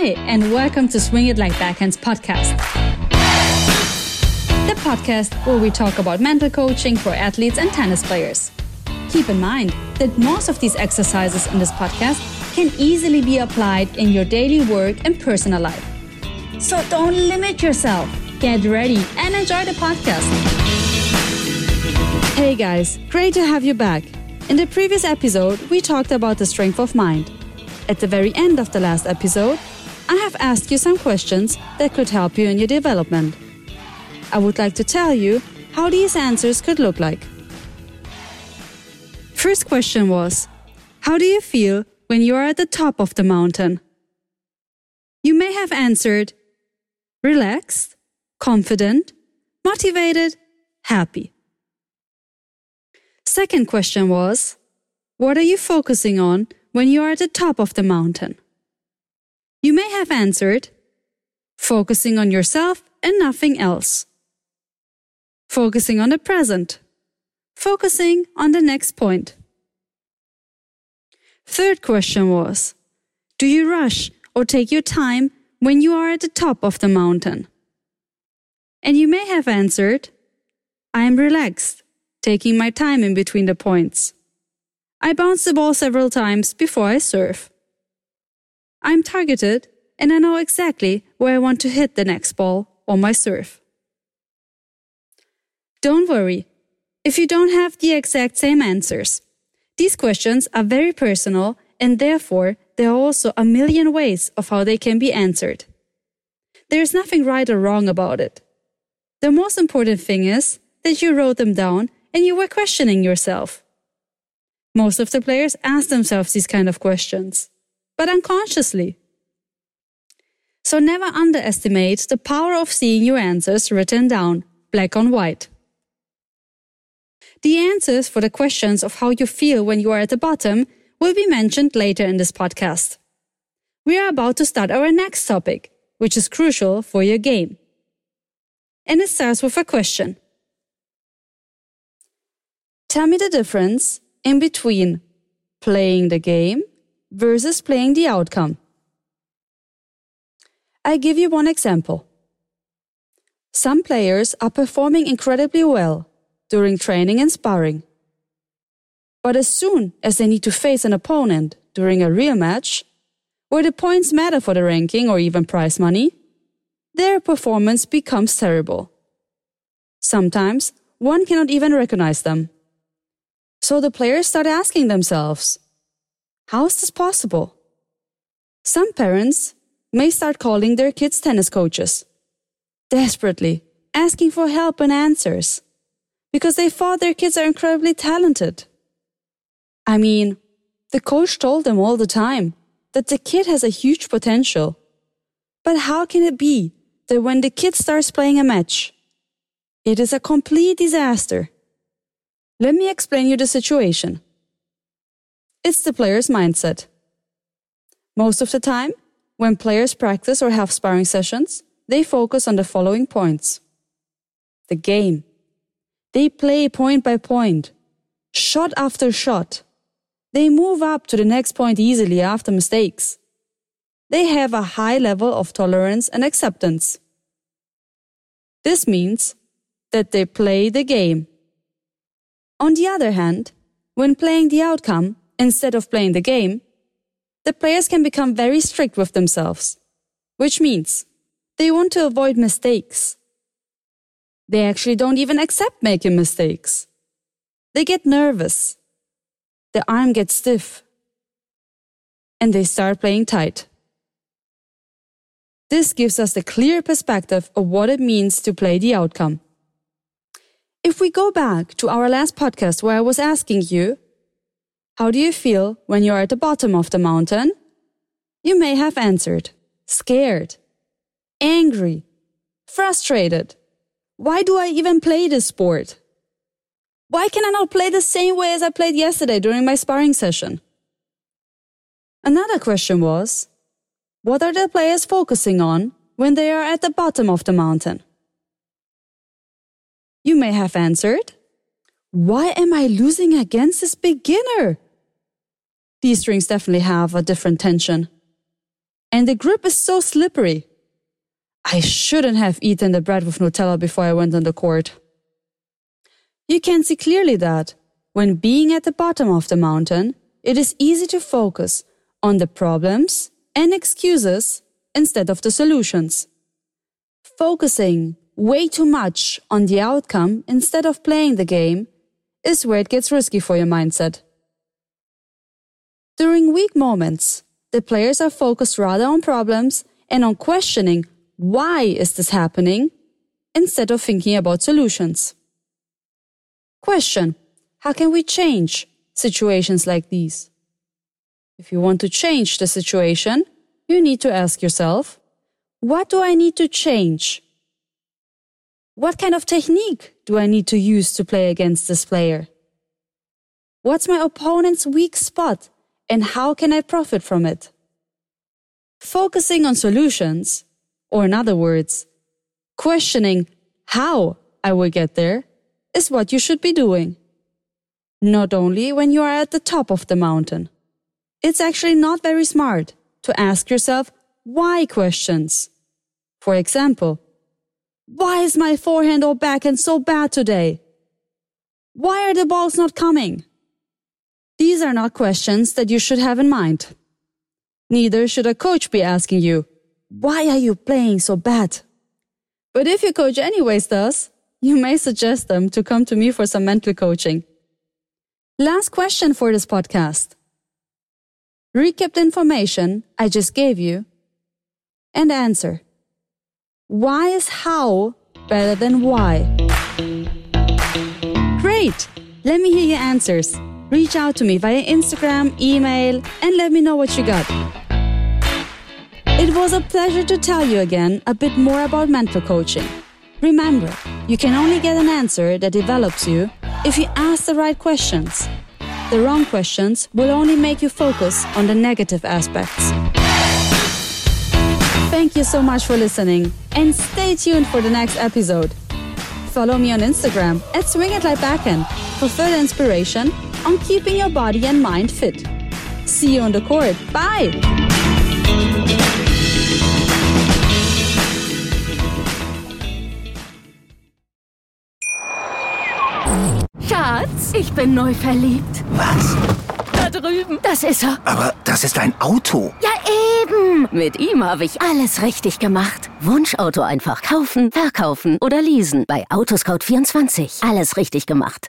Hi, and welcome to Swing It Like Backhands podcast. The podcast where we talk about mental coaching for athletes and tennis players. Keep in mind that most of these exercises in this podcast can easily be applied in your daily work and personal life. So don't limit yourself. Get ready and enjoy the podcast. Hey guys, great to have you back. In the previous episode, we talked about the strength of mind. At the very end of the last episode, I have asked you some questions that could help you in your development. I would like to tell you how these answers could look like. First question was How do you feel when you are at the top of the mountain? You may have answered relaxed, confident, motivated, happy. Second question was What are you focusing on when you are at the top of the mountain? You may have answered, focusing on yourself and nothing else. Focusing on the present. Focusing on the next point. Third question was, do you rush or take your time when you are at the top of the mountain? And you may have answered, I am relaxed, taking my time in between the points. I bounce the ball several times before I serve. I'm targeted and I know exactly where I want to hit the next ball on my serve. Don't worry if you don't have the exact same answers. These questions are very personal and therefore there are also a million ways of how they can be answered. There is nothing right or wrong about it. The most important thing is that you wrote them down and you were questioning yourself. Most of the players ask themselves these kind of questions, but unconsciously. So never underestimate the power of seeing your answers written down, black on white. The answers for the questions of how you feel when you are at the bottom will be mentioned later in this podcast. We are about to start our next topic, which is crucial for your game. And it starts with a question. Tell me the difference in between playing the game versus playing the outcome. I give you one example. Some players are performing incredibly well during training and sparring. But as soon as they need to face an opponent during a real match, where the points matter for the ranking or even prize money, their performance becomes terrible. Sometimes one cannot even recognize them. So the players start asking themselves, how is this possible? Some parents may start calling their kids tennis coaches, desperately asking for help and answers, because they thought their kids are incredibly talented. I mean, the coach told them all the time that the kid has a huge potential. But how can it be that when the kid starts playing a match, it is a complete disaster? Let me explain you the situation. It's the player's mindset. Most of the time, when players practice or have sparring sessions, they focus on the following points. The game. They play point by point, shot after shot. They move up to the next point easily after mistakes. They have a high level of tolerance and acceptance. This means that they play the game on the other hand, when playing the outcome instead of playing the game, the players can become very strict with themselves, which means they want to avoid mistakes. They actually don't even accept making mistakes. They get nervous. The arm gets stiff. And they start playing tight. This gives us a clear perspective of what it means to play the outcome. If we go back to our last podcast where I was asking you, how do you feel when you are at the bottom of the mountain? You may have answered, scared, angry, frustrated. Why do I even play this sport? Why can I not play the same way as I played yesterday during my sparring session? Another question was, what are the players focusing on when they are at the bottom of the mountain? You may have answered, Why am I losing against this beginner? These strings definitely have a different tension. and the grip is so slippery. I shouldn't have eaten the bread with Nutella before I went on the court. You can see clearly that, when being at the bottom of the mountain, it is easy to focus on the problems and excuses instead of the solutions. Focusing way too much on the outcome instead of playing the game is where it gets risky for your mindset. During weak moments, the players are focused rather on problems and on questioning why is this happening instead of thinking about solutions. Question. How can we change situations like these? If you want to change the situation, you need to ask yourself, what do I need to change? What kind of technique do I need to use to play against this player? What's my opponent's weak spot and how can I profit from it? Focusing on solutions, or in other words, questioning how I will get there, is what you should be doing. Not only when you are at the top of the mountain. It's actually not very smart to ask yourself why questions. For example, why is my forehand or backhand so bad today? Why are the balls not coming? These are not questions that you should have in mind. Neither should a coach be asking you, why are you playing so bad? But if your coach anyways does, you may suggest them to come to me for some mental coaching. Last question for this podcast. Recap the information I just gave you and answer. Why is how better than why? Great! Let me hear your answers. Reach out to me via Instagram, email, and let me know what you got. It was a pleasure to tell you again a bit more about mental coaching. Remember, you can only get an answer that develops you if you ask the right questions. The wrong questions will only make you focus on the negative aspects. Thank you so much for listening and stay tuned for the next episode. Follow me on Instagram at Swing It Like Backhand for further inspiration on keeping your body and mind fit. See you on the court. Bye! Schatz, ich bin neu verliebt. Was? Da drüben. Das ist er. Aber das ist ein Auto. Ja, eben. Mit ihm habe ich alles richtig gemacht. Wunschauto einfach kaufen, verkaufen oder leasen. Bei Autoscout24. Alles richtig gemacht.